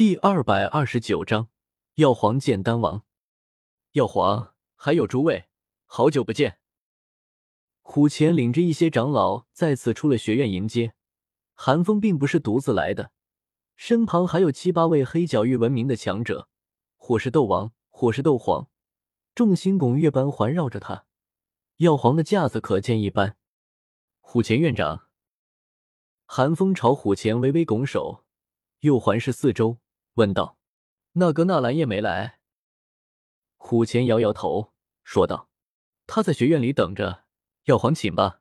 第二百二十九章，药皇见丹王。药皇，还有诸位，好久不见。虎钳领着一些长老再次出了学院迎接。韩风并不是独自来的，身旁还有七八位黑角域闻名的强者，或是斗王，或是斗皇，众星拱月般环绕着他。药皇的架子可见一斑。虎钳院长，寒风朝虎钳微微拱手，又环视四周。问道：“那个纳兰叶没来？”虎钳摇摇头，说道：“他在学院里等着，药皇请吧。”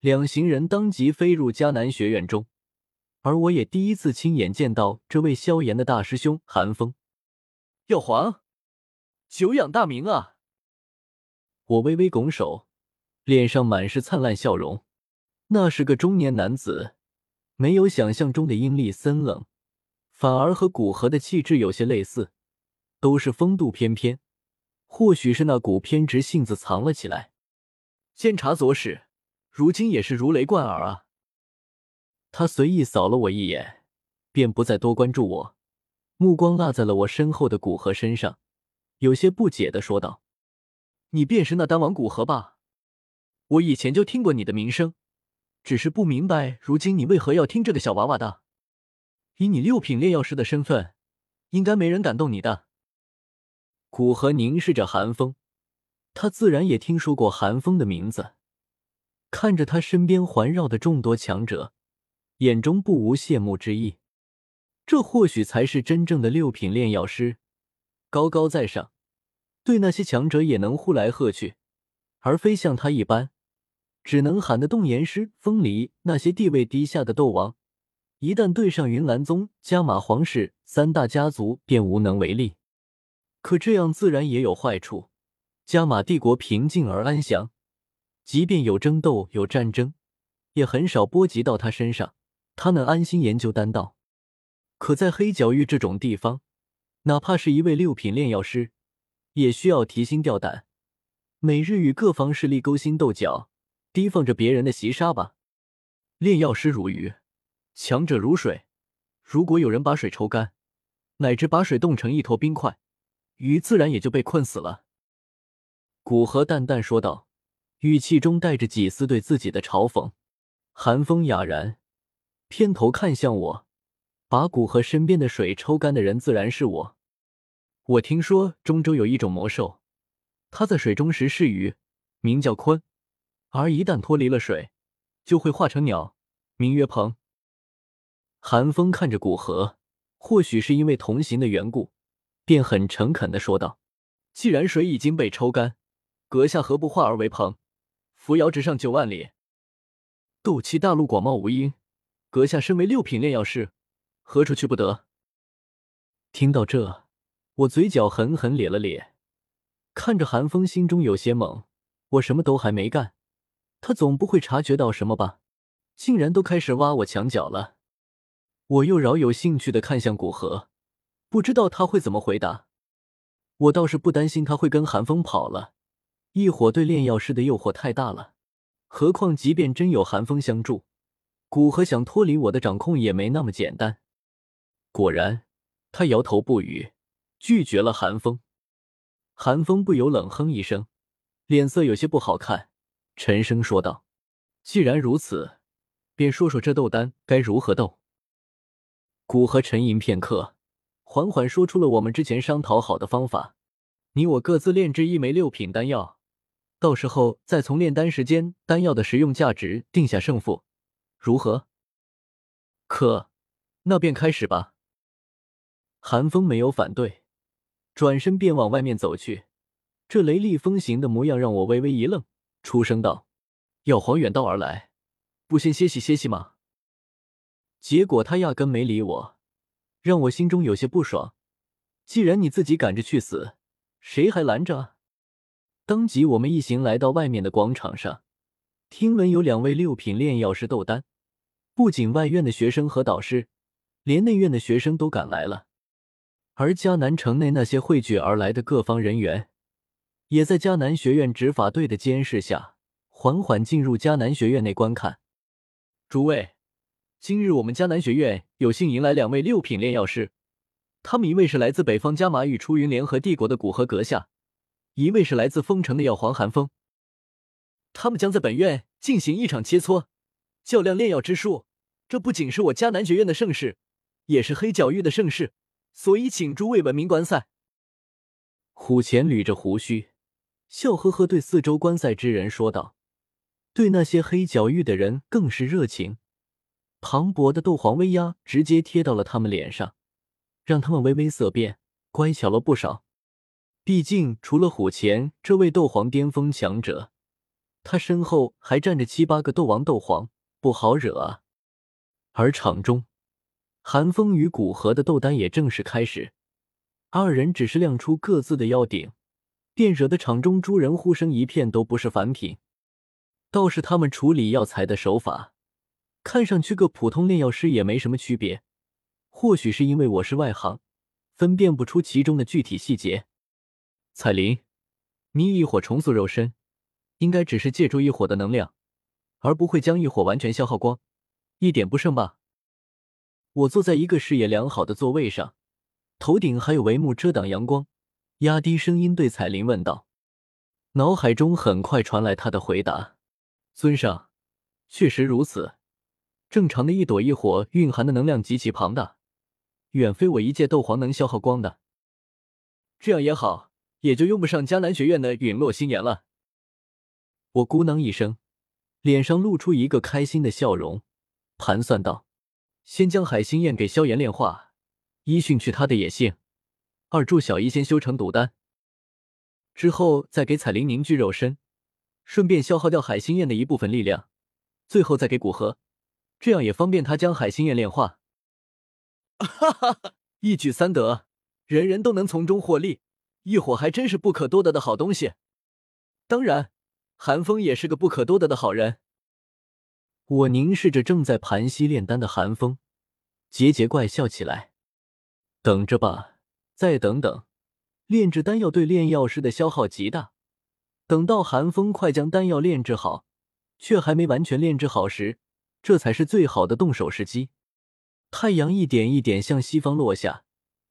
两行人当即飞入迦南学院中，而我也第一次亲眼见到这位萧炎的大师兄寒风。药皇，久仰大名啊！我微微拱手，脸上满是灿烂笑容。那是个中年男子，没有想象中的阴厉森冷。反而和古河的气质有些类似，都是风度翩翩。或许是那股偏执性子藏了起来。监察左使，如今也是如雷贯耳啊。他随意扫了我一眼，便不再多关注我，目光落在了我身后的古河身上，有些不解的说道：“你便是那丹王古河吧？我以前就听过你的名声，只是不明白如今你为何要听这个小娃娃的。”以你六品炼药师的身份，应该没人敢动你的。古河凝视着寒风，他自然也听说过寒风的名字。看着他身边环绕的众多强者，眼中不无羡慕之意。这或许才是真正的六品炼药师，高高在上，对那些强者也能呼来喝去，而非像他一般，只能喊得动岩师、风离那些地位低下的斗王。一旦对上云岚宗、加玛皇室三大家族，便无能为力。可这样自然也有坏处。加玛帝国平静而安详，即便有争斗、有战争，也很少波及到他身上，他能安心研究丹道。可在黑角域这种地方，哪怕是一位六品炼药师，也需要提心吊胆，每日与各方势力勾心斗角，提防着别人的袭杀吧。炼药师如鱼。强者如水，如果有人把水抽干，乃至把水冻成一坨冰块，鱼自然也就被困死了。古河淡淡说道，语气中带着几丝对自己的嘲讽。寒风哑然，偏头看向我，把古河身边的水抽干的人自然是我。我听说中州有一种魔兽，它在水中时是鱼，名叫鲲，而一旦脱离了水，就会化成鸟，名曰鹏。寒风看着古河，或许是因为同行的缘故，便很诚恳的说道：“既然水已经被抽干，阁下何不化而为鹏，扶摇直上九万里？斗气大陆广袤无垠，阁下身为六品炼药师，何处去不得？”听到这，我嘴角狠狠咧了咧，看着寒风，心中有些懵。我什么都还没干，他总不会察觉到什么吧？竟然都开始挖我墙角了。我又饶有兴趣的看向古河，不知道他会怎么回答。我倒是不担心他会跟寒风跑了，一伙对炼药师的诱惑太大了。何况，即便真有寒风相助，古河想脱离我的掌控也没那么简单。果然，他摇头不语，拒绝了寒风。寒风不由冷哼一声，脸色有些不好看，沉声说道：“既然如此，便说说这斗丹该如何斗。”古河沉吟片刻，缓缓说出了我们之前商讨好的方法：你我各自炼制一枚六品丹药，到时候再从炼丹时间、丹药的实用价值定下胜负，如何？可，那便开始吧。寒风没有反对，转身便往外面走去。这雷厉风行的模样让我微微一愣，出声道：“药皇远道而来，不先歇息歇息吗？”结果他压根没理我，让我心中有些不爽。既然你自己赶着去死，谁还拦着？当即我们一行来到外面的广场上，听闻有两位六品炼药师斗丹，不仅外院的学生和导师，连内院的学生都赶来了。而迦南城内那些汇聚而来的各方人员，也在迦南学院执法队的监视下，缓缓进入迦南学院内观看。诸位。今日我们迦南学院有幸迎来两位六品炼药师，他们一位是来自北方加马与出云联合帝国的古河阁下，一位是来自丰城的药皇寒风。他们将在本院进行一场切磋，较量炼药之术。这不仅是我迦南学院的盛事，也是黑角域的盛事，所以请诸位文明观赛。虎钳捋着胡须，笑呵呵对四周观赛之人说道，对那些黑角域的人更是热情。磅礴的斗皇威压直接贴到了他们脸上，让他们微微色变，乖巧了不少。毕竟，除了虎钳这位斗皇巅峰强者，他身后还站着七八个斗王、斗皇，不好惹啊。而场中，寒风与古河的斗丹也正式开始。二人只是亮出各自的妖鼎，便惹得场中诸人呼声一片，都不是凡品。倒是他们处理药材的手法。看上去，个普通炼药师也没什么区别。或许是因为我是外行，分辨不出其中的具体细节。彩铃，你以火重塑肉身，应该只是借助一火的能量，而不会将一火完全消耗光，一点不剩吧？我坐在一个视野良好的座位上，头顶还有帷幕遮挡阳光，压低声音对彩铃问道。脑海中很快传来他的回答：“尊上，确实如此。”正常的一朵一火蕴含的能量极其庞大，远非我一介斗皇能消耗光的。这样也好，也就用不上迦南学院的陨落心炎了。我咕囔一声，脸上露出一个开心的笑容，盘算道：先将海心焰给萧炎炼化，一训去他的野性；二助小医仙修成毒丹，之后再给彩铃凝聚肉身，顺便消耗掉海心焰的一部分力量，最后再给古河。这样也方便他将海心焰炼化。哈哈哈，一举三得，人人都能从中获利，异火还真是不可多得的好东西。当然，寒风也是个不可多得的好人。我凝视着正在盘膝炼丹的寒风，桀桀怪笑起来。等着吧，再等等，炼制丹药对炼药师的消耗极大。等到寒风快将丹药炼制好，却还没完全炼制好时。这才是最好的动手时机。太阳一点一点向西方落下，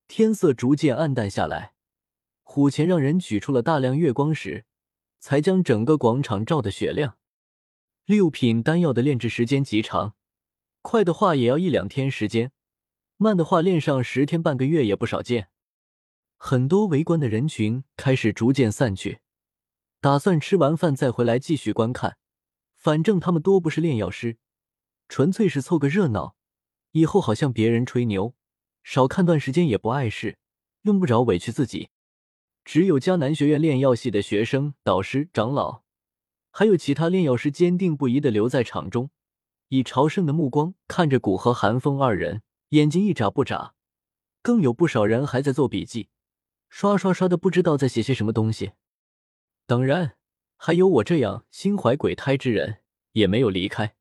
天色逐渐暗淡下来。虎钳让人取出了大量月光时，才将整个广场照得雪亮。六品丹药的炼制时间极长，快的话也要一两天时间，慢的话炼上十天半个月也不少见。很多围观的人群开始逐渐散去，打算吃完饭再回来继续观看。反正他们多不是炼药师。纯粹是凑个热闹，以后好向别人吹牛，少看段时间也不碍事，用不着委屈自己。只有迦南学院炼药系的学生、导师、长老，还有其他炼药师，坚定不移的留在场中，以朝圣的目光看着古和、寒风二人，眼睛一眨不眨。更有不少人还在做笔记，刷刷刷的，不知道在写些什么东西。当然，还有我这样心怀鬼胎之人，也没有离开。